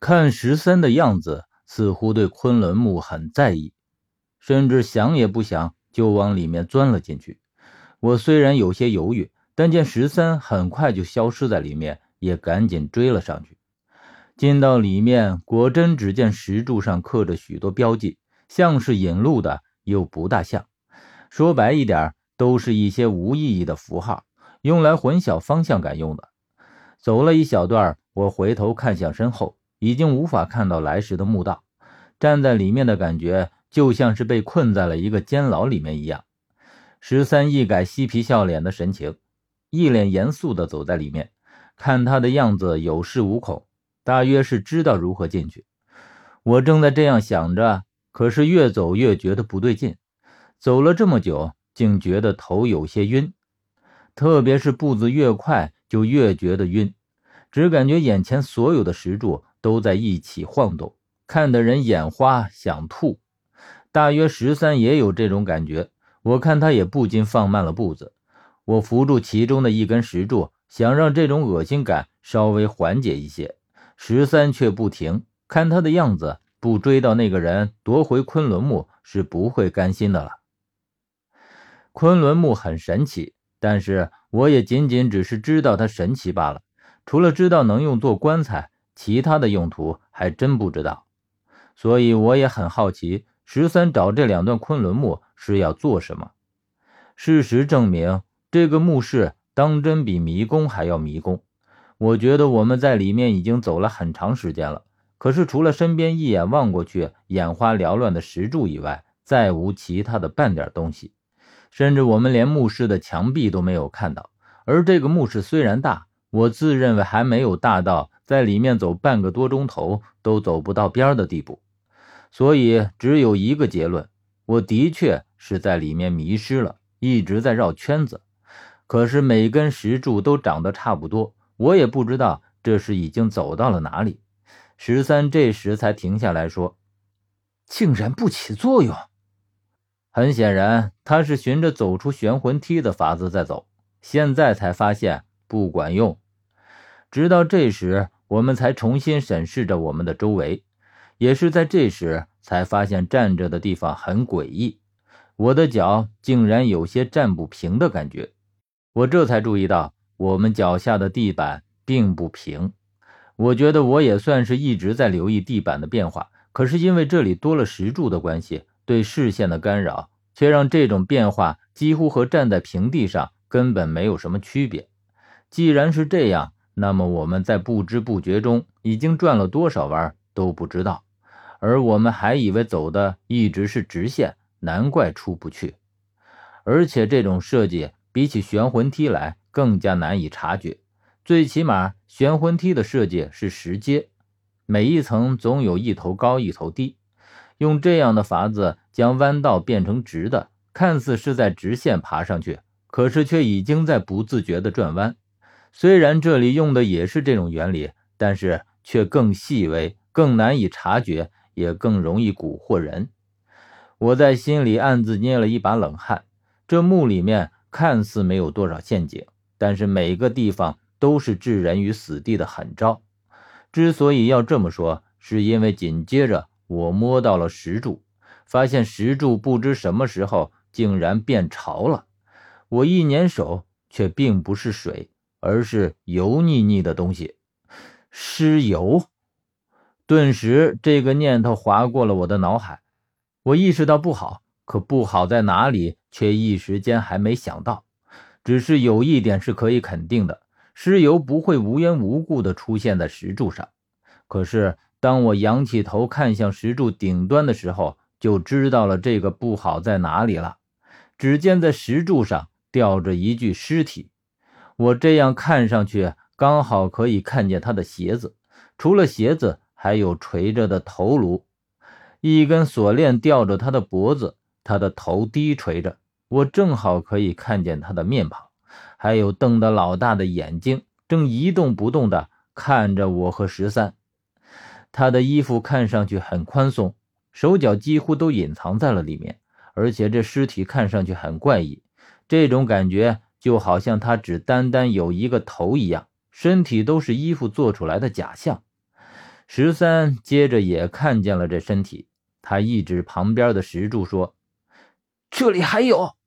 看十三的样子，似乎对昆仑木很在意，甚至想也不想就往里面钻了进去。我虽然有些犹豫，但见十三很快就消失在里面，也赶紧追了上去。进到里面，果真只见石柱上刻着许多标记，像是引路的，又不大像。说白一点，都是一些无意义的符号，用来混淆方向感用的。走了一小段，我回头看向身后，已经无法看到来时的墓道。站在里面的感觉，就像是被困在了一个监牢里面一样。十三一改嬉皮笑脸的神情，一脸严肃地走在里面。看他的样子，有恃无恐，大约是知道如何进去。我正在这样想着，可是越走越觉得不对劲。走了这么久，竟觉得头有些晕，特别是步子越快。就越觉得晕，只感觉眼前所有的石柱都在一起晃动，看得人眼花想吐。大约十三也有这种感觉，我看他也不禁放慢了步子。我扶住其中的一根石柱，想让这种恶心感稍微缓解一些。十三却不停，看他的样子，不追到那个人夺回昆仑木是不会甘心的了。昆仑木很神奇。但是我也仅仅只是知道它神奇罢了，除了知道能用做棺材，其他的用途还真不知道。所以我也很好奇，十三找这两段昆仑木是要做什么？事实证明，这个墓室当真比迷宫还要迷宫。我觉得我们在里面已经走了很长时间了，可是除了身边一眼望过去眼花缭乱的石柱以外，再无其他的半点东西。甚至我们连墓室的墙壁都没有看到，而这个墓室虽然大，我自认为还没有大到在里面走半个多钟头都走不到边的地步，所以只有一个结论：我的确是在里面迷失了，一直在绕圈子。可是每根石柱都长得差不多，我也不知道这是已经走到了哪里。十三这时才停下来说：“竟然不起作用。”很显然，他是循着走出玄魂梯的法子在走，现在才发现不管用。直到这时，我们才重新审视着我们的周围，也是在这时才发现站着的地方很诡异，我的脚竟然有些站不平的感觉。我这才注意到，我们脚下的地板并不平。我觉得我也算是一直在留意地板的变化，可是因为这里多了石柱的关系。对视线的干扰，却让这种变化几乎和站在平地上根本没有什么区别。既然是这样，那么我们在不知不觉中已经转了多少弯都不知道，而我们还以为走的一直是直线，难怪出不去。而且这种设计比起悬魂梯来更加难以察觉，最起码悬魂梯的设计是石阶，每一层总有一头高一头低。用这样的法子将弯道变成直的，看似是在直线爬上去，可是却已经在不自觉的转弯。虽然这里用的也是这种原理，但是却更细微、更难以察觉，也更容易蛊惑人。我在心里暗自捏了一把冷汗。这墓里面看似没有多少陷阱，但是每个地方都是置人于死地的狠招。之所以要这么说，是因为紧接着。我摸到了石柱，发现石柱不知什么时候竟然变潮了。我一捻手，却并不是水，而是油腻腻的东西，尸油。顿时，这个念头划过了我的脑海。我意识到不好，可不好在哪里，却一时间还没想到。只是有一点是可以肯定的：尸油不会无缘无故的出现在石柱上。可是。当我仰起头看向石柱顶端的时候，就知道了这个不好在哪里了。只见在石柱上吊着一具尸体，我这样看上去刚好可以看见他的鞋子，除了鞋子，还有垂着的头颅，一根锁链吊着他的脖子，他的头低垂着，我正好可以看见他的面庞，还有瞪得老大的眼睛，正一动不动地看着我和十三。他的衣服看上去很宽松，手脚几乎都隐藏在了里面，而且这尸体看上去很怪异，这种感觉就好像他只单单有一个头一样身体都是衣服做出来的假象。十三接着也看见了这身体他一指旁边的石柱说这里还有！